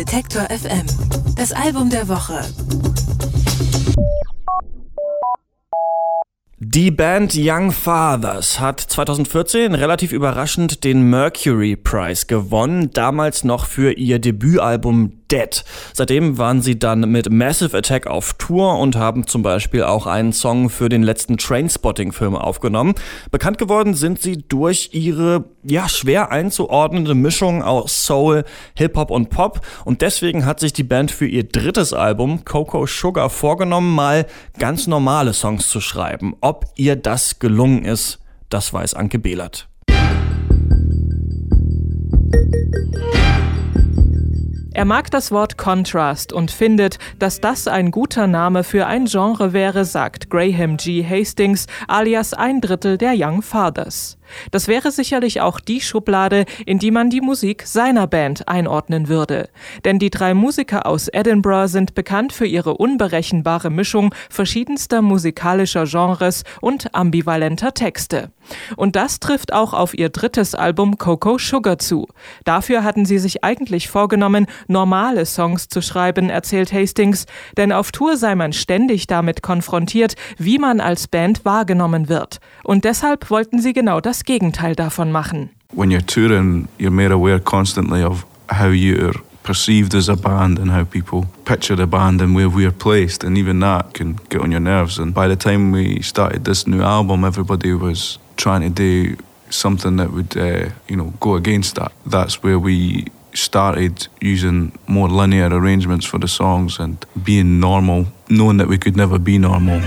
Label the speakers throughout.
Speaker 1: Detektor FM. Das Album der Woche.
Speaker 2: Die Band Young Fathers hat 2014 relativ überraschend den Mercury Prize gewonnen, damals noch für ihr Debütalbum Dead. Seitdem waren sie dann mit Massive Attack auf Tour und haben zum Beispiel auch einen Song für den letzten Trainspotting-Film aufgenommen. Bekannt geworden sind sie durch ihre ja schwer einzuordnende Mischung aus Soul, Hip-Hop und Pop und deswegen hat sich die Band für ihr drittes Album Coco Sugar vorgenommen, mal ganz normale Songs zu schreiben. Ob ihr das gelungen ist, das weiß Anke Behlert.
Speaker 3: Er mag das Wort Contrast und findet, dass das ein guter Name für ein Genre wäre, sagt Graham G. Hastings, alias ein Drittel der Young Fathers. Das wäre sicherlich auch die Schublade, in die man die Musik seiner Band einordnen würde. Denn die drei Musiker aus Edinburgh sind bekannt für ihre unberechenbare Mischung verschiedenster musikalischer Genres und ambivalenter Texte. Und das trifft auch auf ihr drittes Album Coco Sugar zu. Dafür hatten sie sich eigentlich vorgenommen, normale Songs zu schreiben, erzählt Hastings, denn auf Tour sei man ständig damit konfrontiert, wie man als Band wahrgenommen wird. Und deshalb wollten sie genau das Gegenteil davon machen.
Speaker 4: When you're touring, you're made aware constantly of how you're perceived as a band and how people picture the band and where we're placed, and even that can get on your nerves. And by the time we started this new album, everybody was trying to do something that would, uh, you know, go against that. That's where we started using more linear arrangements for the songs and being normal, knowing that we could never be normal.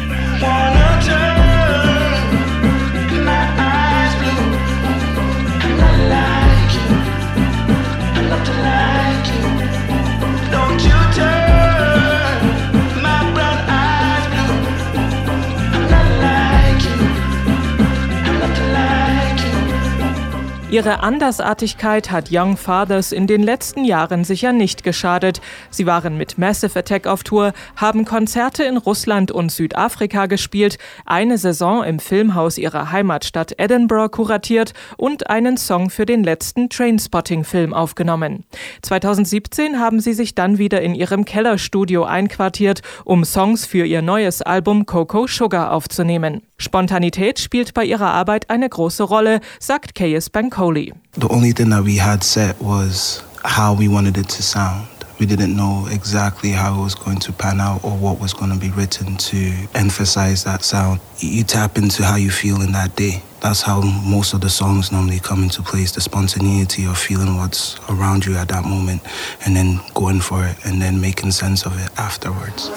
Speaker 3: Ihre Andersartigkeit hat Young Fathers in den letzten Jahren sicher nicht geschadet. Sie waren mit Massive Attack auf Tour, haben Konzerte in Russland und Südafrika gespielt, eine Saison im Filmhaus ihrer Heimatstadt Edinburgh kuratiert und einen Song für den letzten Trainspotting-Film aufgenommen. 2017 haben sie sich dann wieder in ihrem Kellerstudio einquartiert, um Songs für ihr neues Album Coco Sugar aufzunehmen. Spontanität spielt bei ihrer Arbeit eine große Rolle, sagt K.S. Bankoli.
Speaker 5: The only thing that we had set was how we wanted it to sound. We didn't know exactly how it was going to pan out or what was going to be written to emphasize that sound. You tap into how you feel in that day. That's how most of the songs normally come into place the spontaneity of feeling what's around you at that moment and then going for it and then making sense of it afterwards.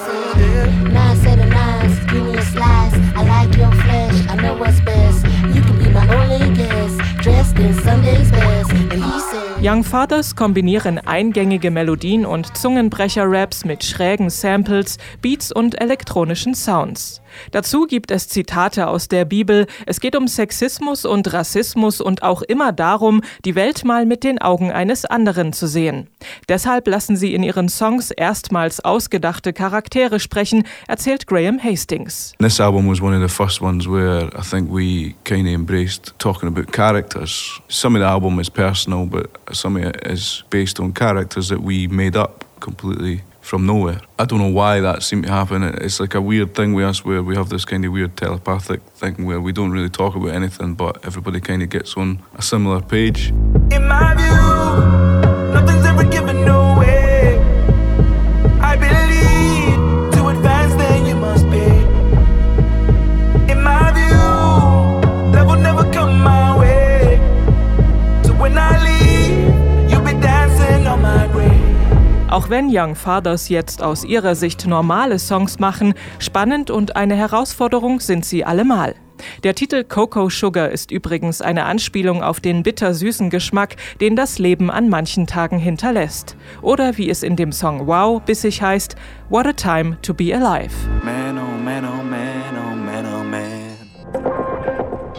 Speaker 5: genius lies. I like your.
Speaker 3: Young Fathers kombinieren eingängige Melodien und Zungenbrecher-Raps mit schrägen Samples, Beats und elektronischen Sounds. Dazu gibt es Zitate aus der Bibel. Es geht um Sexismus und Rassismus und auch immer darum, die Welt mal mit den Augen eines anderen zu sehen. Deshalb lassen sie in ihren Songs erstmals ausgedachte Charaktere sprechen, erzählt Graham Hastings.
Speaker 4: This album was one of the first ones where I think we kind of embraced talking about characters. Some of the album is personal, but some of it is based on characters that we made up completely from nowhere. I don't know why that seemed to happen. It's like a weird thing with us where we have this kind of weird telepathic thing where we don't really talk about anything, but everybody kind of gets on a similar page. In my view,
Speaker 3: Auch wenn Young Fathers jetzt aus ihrer Sicht normale Songs machen, spannend und eine Herausforderung sind sie allemal. Der Titel Coco Sugar ist übrigens eine Anspielung auf den bittersüßen Geschmack, den das Leben an manchen Tagen hinterlässt. Oder wie es in dem Song Wow bissig heißt, What a Time to Be Alive. Man, oh man, oh man, oh man,
Speaker 1: oh man.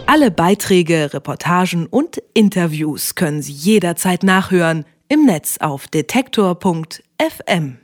Speaker 1: Alle Beiträge, Reportagen und Interviews können Sie jederzeit nachhören im Netz auf detektor.fm. FM